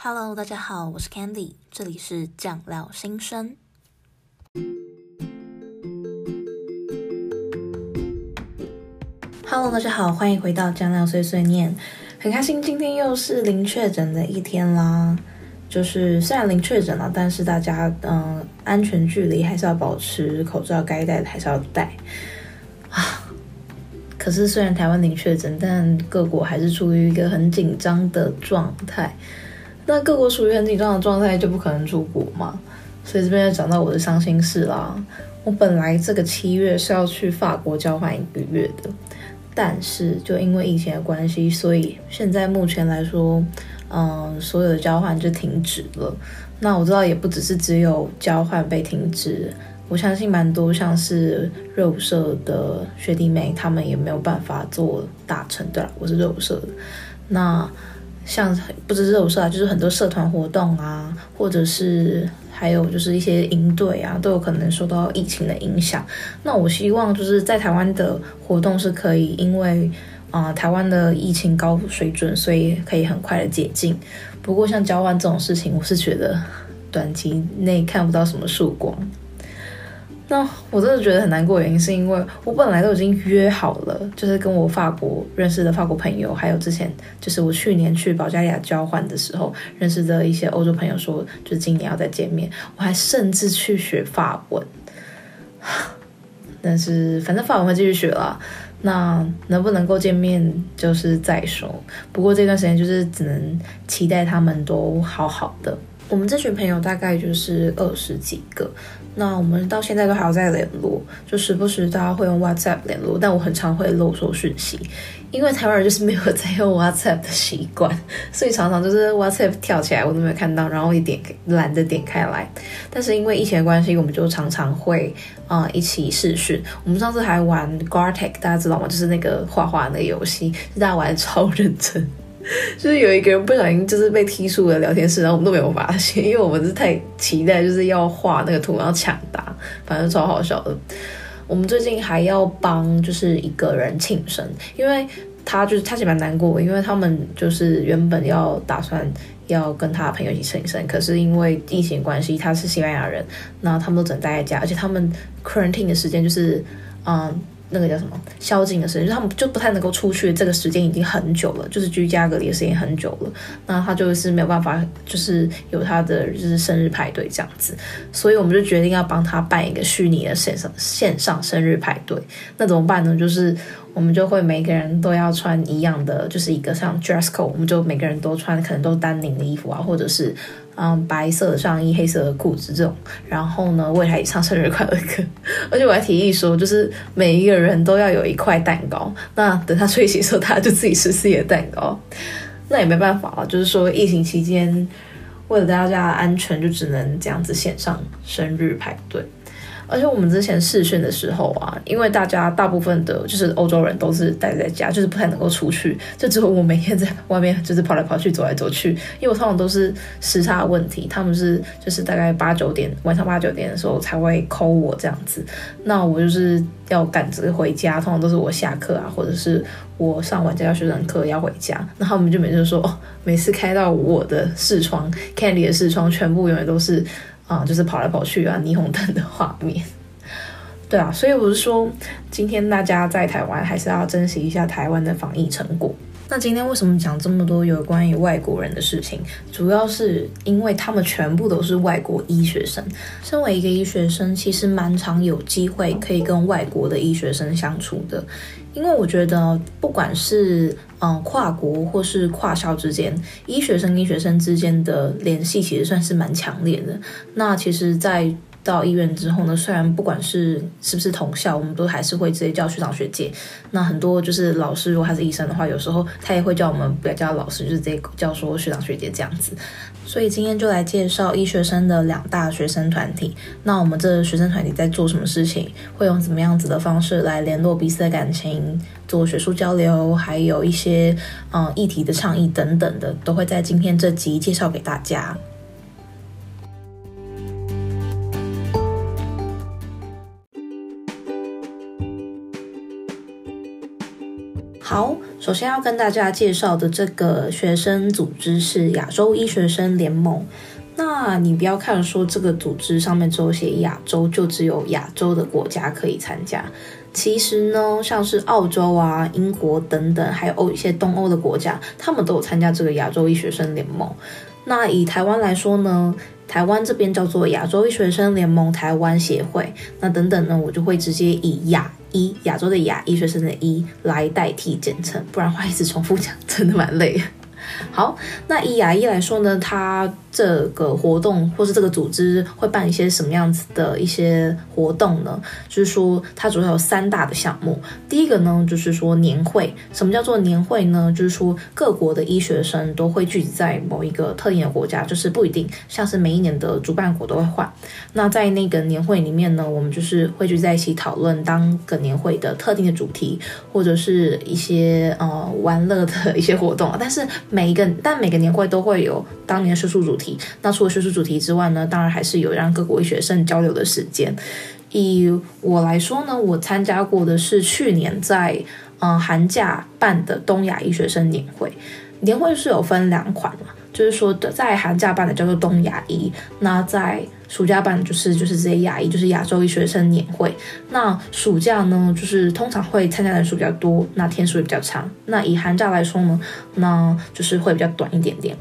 Hello，大家好，我是 Candy，这里是酱料新生。Hello，大家好，欢迎回到酱料碎碎念，很开心今天又是零确诊的一天啦。就是虽然零确诊了，但是大家嗯安全距离还是要保持，口罩该戴的还是要戴啊。可是虽然台湾零确诊，但各国还是处于一个很紧张的状态。那各国处于很紧张的状态，就不可能出国嘛。所以这边就讲到我的伤心事啦。我本来这个七月是要去法国交换一个月的，但是就因为疫情的关系，所以现在目前来说，嗯，所有的交换就停止了。那我知道也不只是只有交换被停止，我相信蛮多像是热舞社的学弟妹，他们也没有办法做大成。对了，我是热舞社的，那。像不只是热舞社啊，就是很多社团活动啊，或者是还有就是一些营队啊，都有可能受到疫情的影响。那我希望就是在台湾的活动是可以，因为啊、台湾的疫情高水准，所以可以很快的解禁。不过像交换这种事情，我是觉得短期内看不到什么曙光。那我真的觉得很难过，原因是因为我本来都已经约好了，就是跟我法国认识的法国朋友，还有之前就是我去年去保加利亚交换的时候认识的一些欧洲朋友说，就是今年要再见面。我还甚至去学法文，但是反正法文会继续学了。那能不能够见面就是再说。不过这段时间就是只能期待他们都好好的。我们这群朋友大概就是二十几个。那我们到现在都还有在联络，就时不时大家会用 WhatsApp 联络，但我很常会漏收讯息，因为台湾人就是没有在用 WhatsApp 的习惯，所以常常就是 WhatsApp 跳起来我都没有看到，然后一点懒得点开来。但是因为疫情的关系，我们就常常会啊、一起视讯。我们上次还玩 Gartic，大家知道吗？就是那个画画那个游戏，就大家玩的超认真。就是有一个人不小心就是被踢出了聊天室，然后我们都没有发现，因为我们是太期待就是要画那个图，然后抢答，反正超好笑的。我们最近还要帮就是一个人庆生，因为他就是他其实蛮难过，因为他们就是原本要打算要跟他朋友一起庆生，可是因为疫情关系，他是西班牙人，那他们都只能待在家，而且他们 quarantine 的时间就是嗯。那个叫什么宵禁的时间，就他们就不太能够出去。这个时间已经很久了，就是居家隔离的时间很久了。那他就是没有办法，就是有他的就是生日派对这样子。所以我们就决定要帮他办一个虚拟的线上线上生日派对。那怎么办呢？就是我们就会每个人都要穿一样的，就是一个像 dress code，我们就每个人都穿可能都丹宁的衣服啊，或者是。嗯，白色的上衣，黑色的裤子这种，然后呢，为他也唱生日快乐歌，而且我还提议说，就是每一个人都要有一块蛋糕，那等他睡醒的时候，他就自己吃自己的蛋糕，那也没办法了，就是说疫情期间，为了大家的安全，就只能这样子线上生日派对。而且我们之前试训的时候啊，因为大家大部分的就是欧洲人都是待在家，就是不太能够出去，就只有我每天在外面就是跑来跑去、走来走去。因为我通常都是时差问题，他们是就是大概八九点晚上八九点的时候才会 call 我这样子，那我就是要赶着回家，通常都是我下课啊，或者是我上完家教学生课要回家，那他们就每次说哦，每次开到我的视窗，Candy 的视窗，全部永远都是。啊，就是跑来跑去啊，霓虹灯的画面，对啊，所以我是说，今天大家在台湾还是要珍惜一下台湾的防疫成果。那今天为什么讲这么多有关于外国人的事情？主要是因为他们全部都是外国医学生。身为一个医学生，其实蛮常有机会可以跟外国的医学生相处的。因为我觉得，不管是嗯跨国或是跨校之间，医学生医学生之间的联系其实算是蛮强烈的。那其实，在到医院之后呢，虽然不管是是不是同校，我们都还是会直接叫学长学姐。那很多就是老师，如果他是医生的话，有时候他也会叫我们不要叫老师，就是直接叫说学长学姐这样子。所以今天就来介绍医学生的两大学生团体。那我们这学生团体在做什么事情？会用怎么样子的方式来联络彼此的感情，做学术交流，还有一些嗯议题的倡议等等的，都会在今天这集介绍给大家。首先要跟大家介绍的这个学生组织是亚洲医学生联盟。那你不要看说这个组织上面只有写亚洲，就只有亚洲的国家可以参加。其实呢，像是澳洲啊、英国等等，还有一些东欧的国家，他们都有参加这个亚洲医学生联盟。那以台湾来说呢，台湾这边叫做亚洲医学生联盟台湾协会。那等等呢，我就会直接以亚医亚洲的亚医学生的医来代替简称，不然话一直重复讲，真的蛮累。好，那以牙医来说呢，它这个活动或是这个组织会办一些什么样子的一些活动呢？就是说，它主要有三大的项目。第一个呢，就是说年会。什么叫做年会呢？就是说各国的医学生都会聚集在某一个特定的国家，就是不一定，像是每一年的主办国都会换。那在那个年会里面呢，我们就是会聚在一起讨论当个年会的特定的主题，或者是一些呃玩乐的一些活动。但是每一个，但每个年会都会有当年的学术主题。那除了学术主题之外呢，当然还是有让各国医学生交流的时间。以我来说呢，我参加过的是去年在嗯、寒假办的东亚医学生年会。年会是有分两款嘛，就是说的在寒假办的叫做东亚医，那在暑假版就是就是这些亚裔，就是亚洲医学生年会。那暑假呢，就是通常会参加人数比较多，那天数也比较长。那以寒假来说呢，那就是会比较短一点点。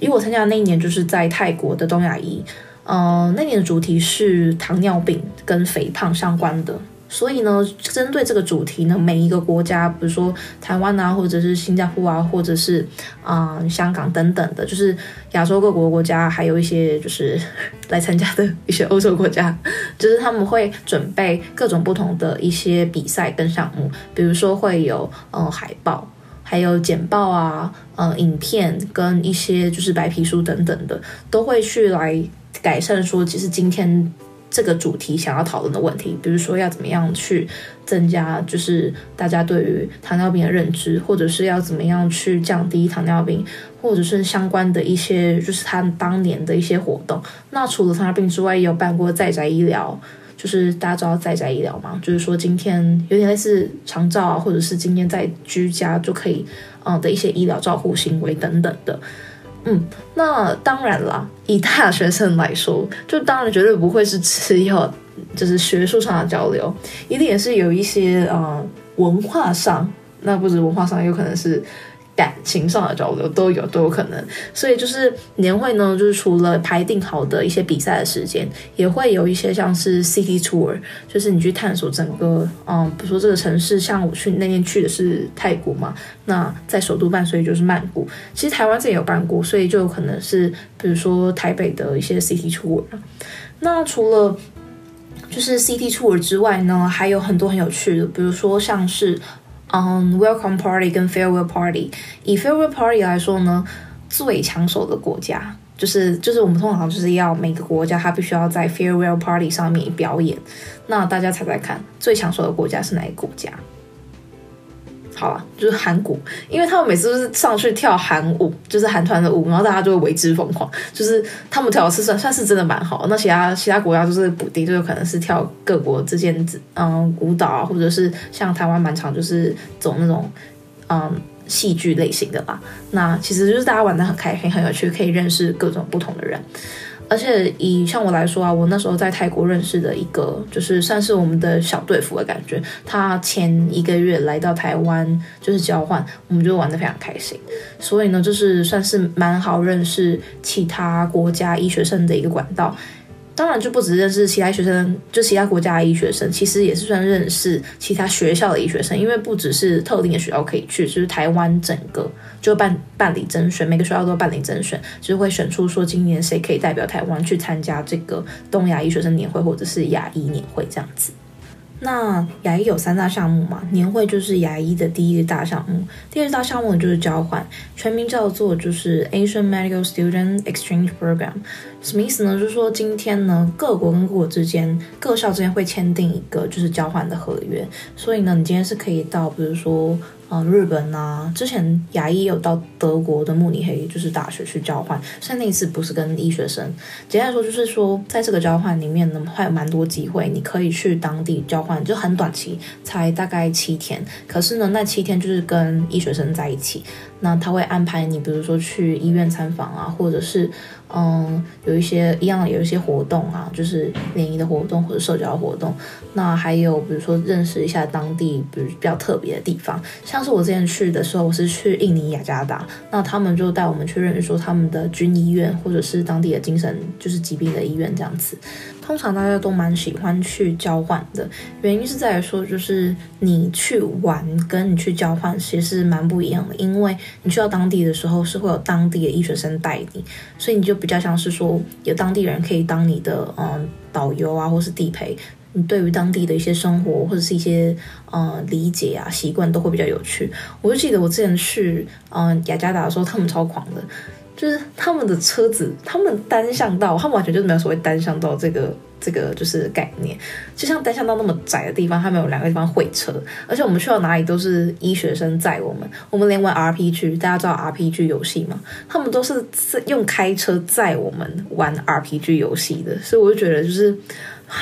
以我参加的那一年就是在泰国的东亚医，呃，那年的主题是糖尿病跟肥胖相关的，所以呢，针对这个主题呢，每一个国家，比如说台湾啊，或者是新加坡啊，或者是啊、香港等等的，就是亚洲各国国家，还有一些就是 来参加的一些欧洲国家，就是他们会准备各种不同的一些比赛跟项目，比如说会有嗯、海报。还有简报啊，呃，影片跟一些就是白皮书等等的，都会去来改善说，其实今天这个主题想要讨论的问题，比如说要怎么样去增加就是大家对于糖尿病的认知，或者是要怎么样去降低糖尿病，或者是相关的一些就是他当年的一些活动。那除了糖尿病之外，也有办过在宅医疗。就是大家知道在宅医疗嘛，就是说今天有点类似长照啊，或者是今天在居家就可以，嗯的一些医疗照护行为等等的，嗯，那当然啦，以大学生来说，就当然绝对不会是只有就是学术上的交流，一定也是有一些呃文化上，那不止文化上，有可能是。感情上的交流都有都有可能，所以就是年会呢，就是除了排定好的一些比赛的时间，也会有一些像是 city tour，就是你去探索整个，嗯，比如说这个城市，像我去那天去的是泰国嘛，那在首都办，所以就是曼谷。其实台湾这也有办过，所以就有可能是比如说台北的一些 city tour。那除了就是 city tour 之外呢，还有很多很有趣的，比如说像是。嗯、，welcome Party 跟 Farewell Party，以 Farewell Party 来说呢，最抢手的国家就是就是我们通常就是要每个国家它必须要在 Farewell Party 上面表演。那大家猜猜看，最抢手的国家是哪个国家？好了，就是韩国，因为他们每次都是上去跳韩舞，就是韩团的舞，然后大家就会为之疯狂。就是他们跳的是算算是真的蛮好，那其他其他国家就是补丁，就有可能是跳各国之间嗯舞蹈啊，或者是像台湾蛮常就是走那种嗯戏剧类型的吧。那其实就是大家玩的很开心，很有趣，可以认识各种不同的人。而且以像我来说啊，我那时候在泰国认识的一个，就是算是我们的小队服的感觉。他前一个月来到台湾，就是交换，我们就玩的非常开心。所以呢，就是算是蛮好认识其他国家医学生的一个管道。当然，就不只认识其他学生，就其他国家的医学生，其实也是算认识其他学校的医学生，因为不只是特定的学校可以去，就是台湾整个就办办理甄选，每个学校都办理甄选，就是会选出说今年谁可以代表台湾去参加这个东亚医学生年会或者是亚医年会这样子。那牙医有三大项目嘛，年会就是牙医的第一个大项目，第二大项目就是交换，全名叫做就是 Asian Medical Student Exchange Program，什么意思呢？就是说今天呢，各国跟各国之间，各校之间会签订一个就是交换的合约，所以呢，你今天是可以到，比如说。呃日本啊，之前牙医有到德国的慕尼黑就是大学去交换，虽然那一次不是跟医学生，简单来说就是说在这个交换里面呢，还有蛮多机会，你可以去当地交换，就很短期，才大概七天，可是呢，那七天就是跟医学生在一起。那他会安排你，比如说去医院参访啊，或者是嗯，有一些一样有一些活动啊，就是联谊的活动或者社交活动。那还有比如说认识一下当地，比如比较特别的地方，像是我之前去的时候，我是去印尼雅加达，那他们就带我们去认识说他们的军医院，或者是当地的精神就是疾病的医院这样子。通常大家都蛮喜欢去交换的，原因是在于说，就是你去玩跟你去交换其实是蛮不一样的，因为你去到当地的时候是会有当地的医学生带你，所以你就比较像是说有当地人可以当你的嗯导游啊，或是地陪，你对于当地的一些生活或者是一些嗯理解啊习惯都会比较有趣。我就记得我之前去嗯雅加达的时候，他们超狂的。就是他们的车子，他们单向道，他们完全就是没有所谓单向道这个这个就是概念。就像单向道那么窄的地方，他们有两个地方会车，而且我们去到哪里都是医学生载我们。我们连玩 RPG，大家知道 RPG 游戏吗？他们都是用开车载我们玩 RPG 游戏的，所以我就觉得就是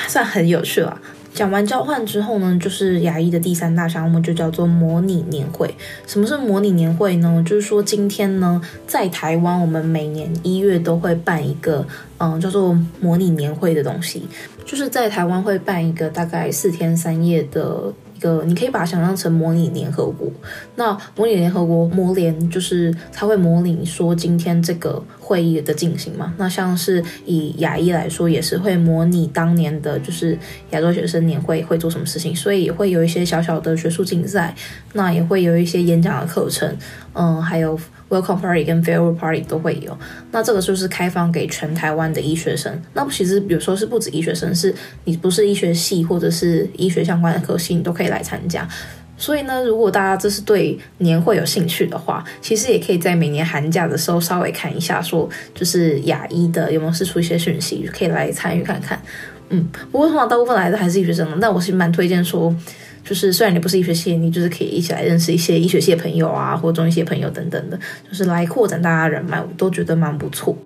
算很有趣了。讲完交换之后呢，就是牙医的第三大项目就叫做模拟年会。什么是模拟年会呢？就是说今天呢，在台湾我们每年一月都会办一个，嗯，叫做模拟年会的东西，就是在台湾会办一个大概四天三夜的。一个你可以把它想象成模拟联合国。那模拟联合国模联就是它会模拟说今天这个会议的进行嘛。那像是以牙医来说，也是会模拟当年的就是亚洲学生年会会做什么事情，所以也会有一些小小的学术竞赛，那也会有一些演讲的课程，嗯，还有。Welcome Party 跟 Farewell Party 都会有，那这个就是开放给全台湾的医学生。那其实比如说是不止医学生，是你不是医学系或者是医学相关的科系，你都可以来参加。所以呢，如果大家这是对年会有兴趣的话，其实也可以在每年寒假的时候稍微看一下，说就是牙医的有没有释出一些讯息，可以来参与看看。嗯，不过通常大部分来的还是医学生，但我是蛮推荐说。就是虽然你不是医学系，你就是可以一起来认识一些医学系的朋友啊，或中医系朋友等等的，就是来扩展大家人脉，我都觉得蛮不错。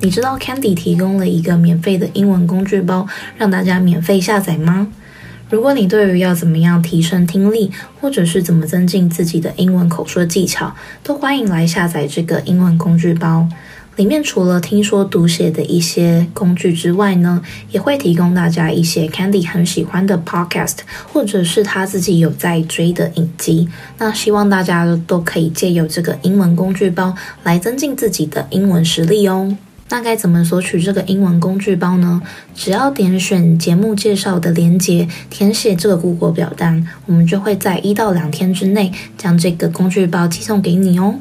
你知道 Candy 提供了一个免费的英文工具包，让大家免费下载吗？如果你对于要怎么样提升听力，或者是怎么增进自己的英文口说技巧，都欢迎来下载这个英文工具包。里面除了听说读写的一些工具之外呢，也会提供大家一些 Candy 很喜欢的 Podcast，或者是他自己有在追的影集。那希望大家都可以借由这个英文工具包来增进自己的英文实力哦。那该怎么索取这个英文工具包呢？只要点选节目介绍的链接，填写这个估国表单，我们就会在一到两天之内将这个工具包寄送给你哦。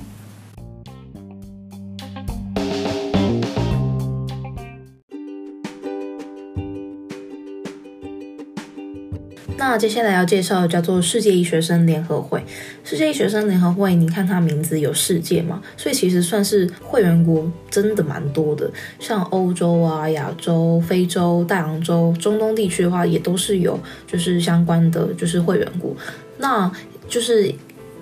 那接下来要介绍的叫做世界医学生联合会。世界医学生联合会，你看它名字有世界嘛，所以其实算是会员国真的蛮多的。像欧洲啊、亚洲、非洲、大洋洲、中东地区的话，也都是有就是相关的就是会员国。那就是。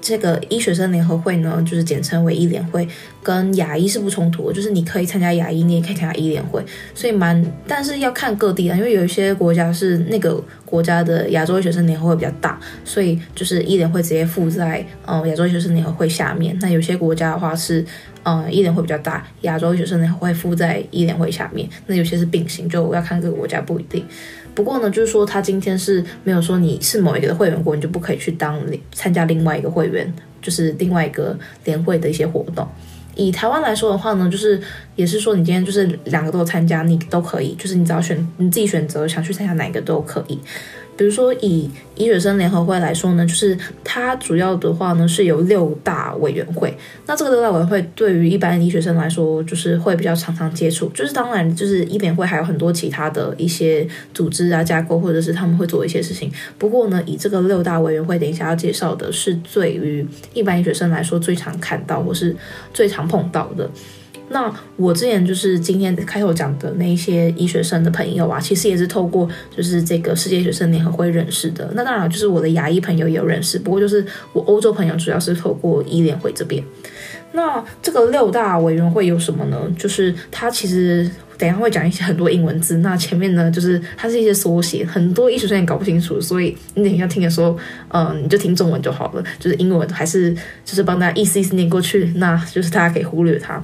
这个医学生联合会呢，就是简称为医联会，跟牙医是不冲突的，就是你可以参加牙医，你也可以参加医联会，所以蛮，但是要看各地啊，因为有一些国家是那个国家的亚洲医学生联合会比较大，所以就是医联会直接附在嗯亚洲医学生联合会下面。那有些国家的话是嗯医联会比较大，亚洲医学生联合会附在医联会下面。那有些是并行，就要看各个国家不一定。不过呢，就是说他今天是没有说你是某一个的会员过，你就不可以去当参加另外一个会员，就是另外一个联会的一些活动。以台湾来说的话呢，就是也是说你今天就是两个都参加，你都可以，就是你只要选你自己选择想去参加哪一个都可以。比如说，以医学生联合会来说呢，就是它主要的话呢是有六大委员会。那这个六大委员会对于一般医学生来说，就是会比较常常接触。就是当然，就是医联会还有很多其他的一些组织啊架构，或者是他们会做一些事情。不过呢，以这个六大委员会，等一下要介绍的是对于一般医学生来说最常看到或是最常碰到的。那我之前就是今天开头讲的那一些医学生的朋友啊，其实也是透过就是这个世界学生联合会认识的。那当然就是我的牙医朋友也有认识，不过就是我欧洲朋友主要是透过医联会这边。那这个六大委员会有什么呢？就是它其实等一下会讲一些很多英文字，那前面呢就是它是一些缩写，很多医学生也搞不清楚，所以你等一下听的时候，嗯，你就听中文就好了，就是英文还是就是帮大家意思意思念过去，那就是大家可以忽略它。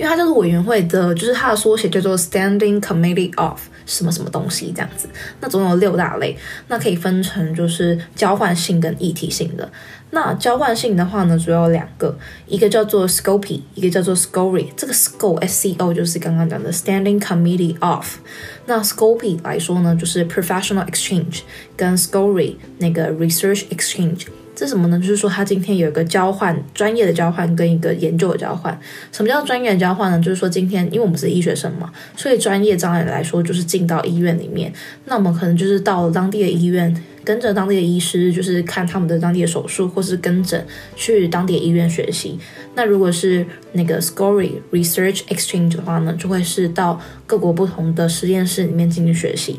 因为它就是委员会的，就是它的缩写叫做 Standing Committee of 什么什么东西这样子。那总有六大类，那可以分成就是交换性跟议题性的。那交换性的话呢，主要有两个，一个叫做 Scopy，一个叫做 Scory。这个 Sco S C O 就是刚刚讲的 Standing Committee of。那 Scopy 来说呢，就是 Professional Exchange，跟 Scory 那个 Research Exchange。这什么呢？就是说，他今天有一个交换，专业的交换跟一个研究的交换。什么叫专业的交换呢？就是说，今天因为我们是医学生嘛，所以专业障碍来说，就是进到医院里面，那我们可能就是到了当地的医院，跟着当地的医师，就是看他们的当地的手术，或是跟诊去当地的医院学习。那如果是那个 SCORY Research Exchange 的话呢，就会是到各国不同的实验室里面进行学习。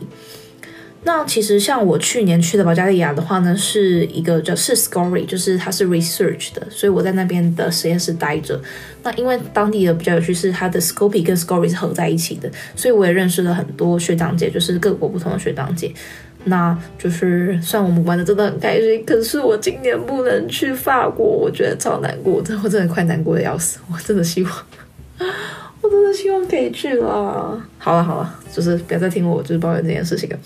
那其实像我去年去的保加利亚的话呢，是一个叫是 SCORY，就是它是 research 的，所以我在那边的实验室待着。那因为当地的比较有趣是它的 Scopy 跟 SCORY 是合在一起的，所以我也认识了很多学长姐，就是各国不同的学长姐。那就是算我们玩的真的很开心，可是我今年不能去法国，我觉得超难过的，我真的快难过的要死，我真的希望，我真的希望可以去了。好了好了，就是不要再听我就是抱怨这件事情了。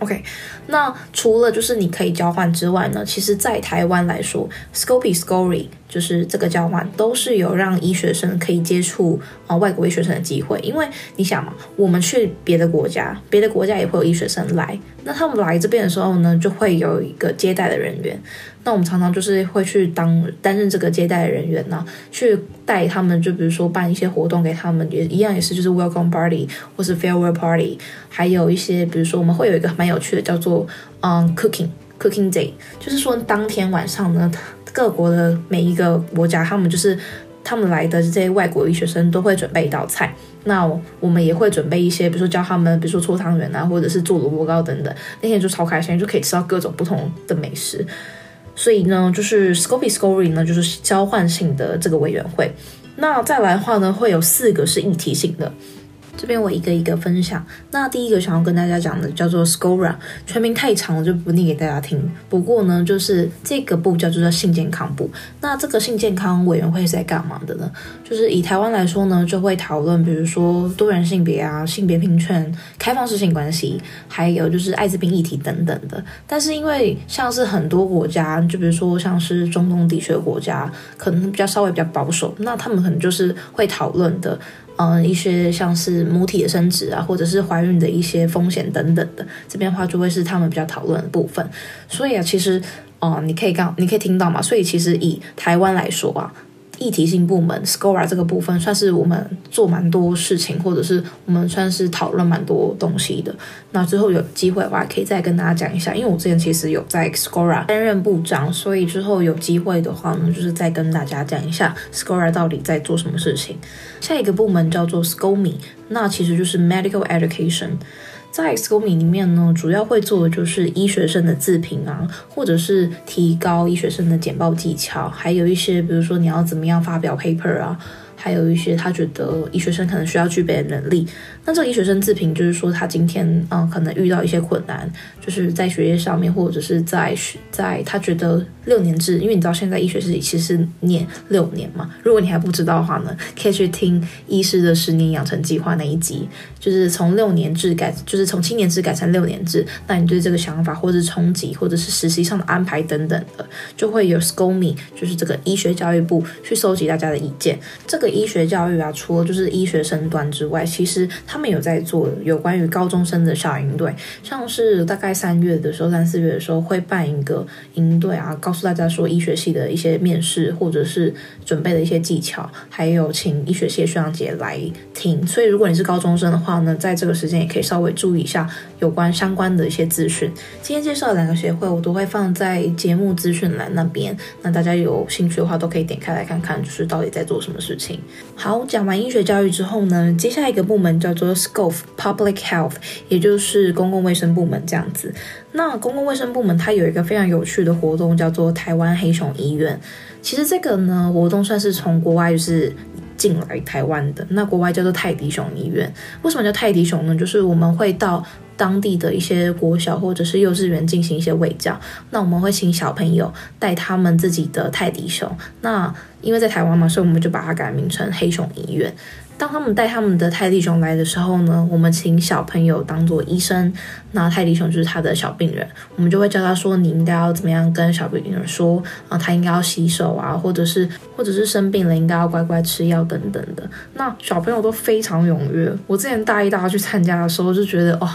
OK，那除了就是你可以交换之外呢，其实，在台湾来说，Scopy Scory 就是这个交换都是有让医学生可以接触啊、外国医学生的机会，因为你想嘛，我们去别的国家，别的国家也会有医学生来，那他们来这边的时候呢，就会有一个接待的人员。那我们常常就是会去当担任这个接待的人员呢，去带他们，就比如说办一些活动给他们，也一样也是就是 welcome party 或是 farewell party，还有一些比如说我们会有一个蛮有趣的叫做嗯 cooking cooking day，就是说当天晚上呢，各国的每一个国家他们就是他们来的这些外国医学生都会准备一道菜，那我们也会准备一些，比如说教他们，比如说搓汤圆啊，或者是做萝卜糕等等，那天就超开心，就可以吃到各种不同的美食。所以呢，就是 Scopy Scory 呢，就是交换性的这个委员会。那再来的话呢，会有四个是议题性的。这边我一个一个分享。那第一个想要跟大家讲的叫做 SCORA，全名太长了就不念给大家听。不过呢，就是这个部叫做性健康部。那这个性健康委员会是在干嘛的呢？就是以台湾来说呢，就会讨论比如说多元性别啊、性别平权、开放式性关系，还有就是艾滋病议题等等的。但是因为像是很多国家，就比如说像是中东地区的国家，可能比较稍微比较保守，那他们可能就是会讨论的。嗯，一些像是母体的生殖啊，或者是怀孕的一些风险等等的，这边的话就会是他们比较讨论的部分。所以啊，其实，哦，你可以刚，你可以听到嘛。所以其实以台湾来说啊。议题性部门 SCORA 这个部分算是我们做蛮多事情，或者是我们算是讨论蛮多东西的。那之后有机会的话，可以再跟大家讲一下。因为我之前其实有在 SCORA 担任部长，所以之后有机会的话呢，就是再跟大家讲一下 SCORA 到底在做什么事情。下一个部门叫做 Scomi，那其实就是 Medical Education。在 SCOME 里面呢，主要会做的就是医学生的自评啊，或者是提高医学生的简报技巧，还有一些比如说你要怎么样发表 paper 啊。还有一些他觉得医学生可能需要具备的能力。那这个医学生自评就是说，他今天嗯可能遇到一些困难，就是在学业上面，或者是在学在他觉得六年制，因为你知道现在医学是其实念六年嘛。如果你还不知道的话呢，可以去听医师的十年养成计划那一集，就是从六年制改，就是从七年制改成六年制。那你对这个想法，或者是冲击，或者是实习上的安排等等的，就会有 Scomi，就是这个医学教育部去收集大家的意见。这个。医学教育啊，除了就是医学生端之外，其实他们有在做有关于高中生的小营队，像是大概三月的时候、三四月的时候会办一个营队啊，告诉大家说医学系的一些面试或者是准备的一些技巧，还有请医学系的学长姐来听。所以如果你是高中生的话呢，在这个时间也可以稍微注意一下有关相关的一些资讯。今天介绍的两个协会，我都会放在节目资讯栏那边，那大家有兴趣的话都可以点开来看看，就是到底在做什么事情。好，讲完医学教育之后呢，接下一个部门叫做 SCOF Public Health，也就是公共卫生部门这样子。那公共卫生部门它有一个非常有趣的活动，叫做台湾黑熊医院。其实这个呢活动算是从国外就是。进来台湾的那国外叫做泰迪熊医院，为什么叫泰迪熊呢？就是我们会到当地的一些国小或者是幼稚园进行一些卫教，那我们会请小朋友带他们自己的泰迪熊，那因为在台湾嘛，所以我们就把它改名成黑熊医院。当他们带他们的泰迪熊来的时候呢，我们请小朋友当做医生，那泰迪熊就是他的小病人，我们就会教他说，你应该要怎么样跟小病人说啊，他应该要洗手啊，或者是或者是生病了应该要乖乖吃药等等的。那小朋友都非常踊跃，我之前大一、大二去参加的时候就觉得哦，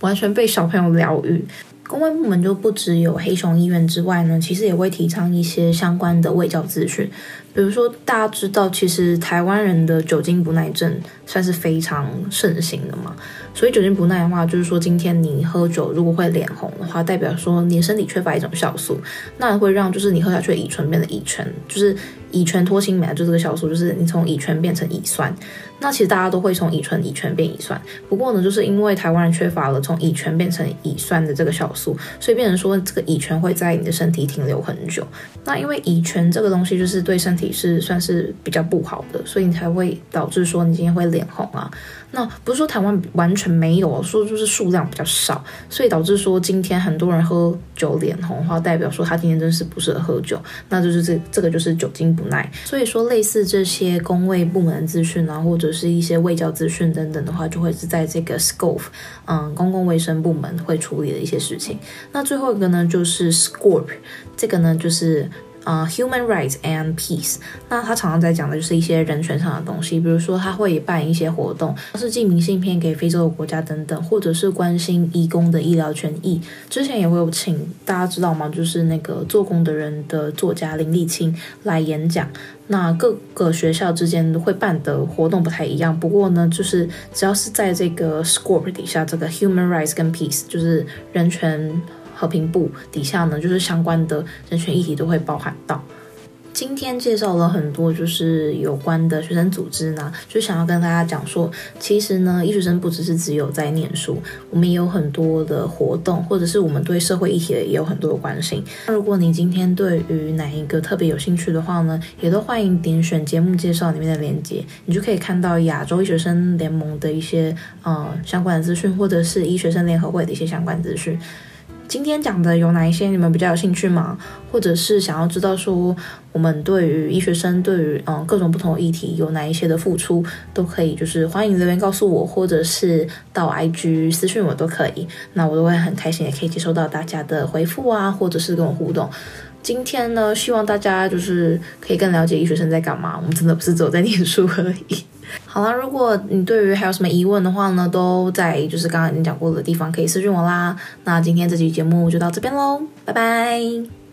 完全被小朋友疗愈。公卫部门就不只有黑熊医院之外呢，其实也会提倡一些相关的卫教资讯。比如说，大家知道，其实台湾人的酒精不耐症算是非常盛行的嘛。所以酒精不耐的话，就是说今天你喝酒如果会脸红的话，代表说你身体缺乏一种酵素，那会让就是你喝下去的乙醇变得乙醛，就是乙醛脱氢酶，就这个酵素，就是你从乙醛变成乙酸。那其实大家都会从乙醇、乙醛变乙酸，不过呢，就是因为台湾人缺乏了从乙醛变成乙酸的这个酵素，所以变成说这个乙醛会在你的身体停留很久。那因为乙醛这个东西就是对身体是算是比较不好的，所以你才会导致说你今天会脸红啊。那不是说台湾完全没有，说就是数量比较少，所以导致说今天很多人喝酒脸红的话，代表说他今天真是不适合喝酒，那就是这这个就是酒精不耐。所以说类似这些公卫部门的资讯啊，或者是一些卫教资讯等等的话，就会是在这个 SCOF，嗯，公共卫生部门会处理的一些事情。那最后一个呢，就是 SCORP，这个呢就是。呃、uh，Human Rights and Peace，那他常常在讲的就是一些人权上的东西，比如说他会办一些活动，是寄明信片给非洲的国家等等，或者是关心义工的医疗权益。之前也会有请大家知道吗？就是那个做工的人的作家林立青来演讲。那各个学校之间会办的活动不太一样，不过呢，就是只要是在这个 SCORP 底下，这个 Human Rights 跟 Peace，就是人权。和平部底下呢，就是相关的人权议题都会包含到。今天介绍了很多，就是有关的学生组织呢，就想要跟大家讲说，其实呢，医学生不只是只有在念书，我们也有很多的活动，或者是我们对社会议题也有很多的关心。那如果你今天对于哪一个特别有兴趣的话呢，也都欢迎点选节目介绍里面的链接，你就可以看到亚洲医学生联盟的一些呃相关的资讯，或者是医学生联合会的一些相关资讯。今天讲的有哪一些你们比较有兴趣吗？或者是想要知道说我们对于医学生对于嗯各种不同的议题有哪一些的付出，都可以就是欢迎留言告诉我，或者是到 IG 私讯我都可以，那我都会很开心，也可以接收到大家的回复啊，或者是跟我互动。今天呢，希望大家就是可以更了解医学生在干嘛，我们真的不是只有在念书而已。好啦，如果你对于还有什么疑问的话呢，都在就是刚刚已经讲过的地方可以私信我啦。那今天这期节目就到这边喽，拜拜。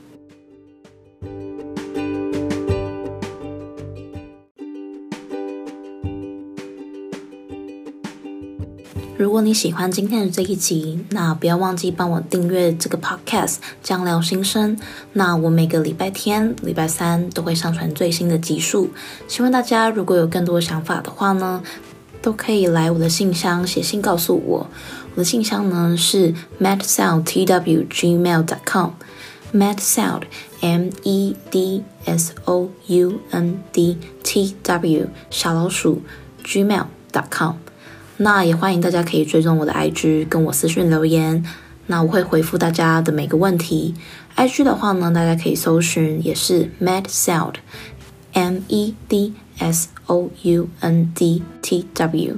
如果你喜欢今天的这一集，那不要忘记帮我订阅这个 podcast《酱料心声》。那我每个礼拜天、礼拜三都会上传最新的集数。希望大家如果有更多想法的话呢，都可以来我的信箱写信告诉我。我的信箱呢是 mattsoundtwgmail.com，mattsound m e d s o u n d t w 小老鼠 gmail.com。那也欢迎大家可以追踪我的 IG，跟我私讯留言，那我会回复大家的每个问题。IG 的话呢，大家可以搜寻，也是 Medsound，M E D S O U N D T W。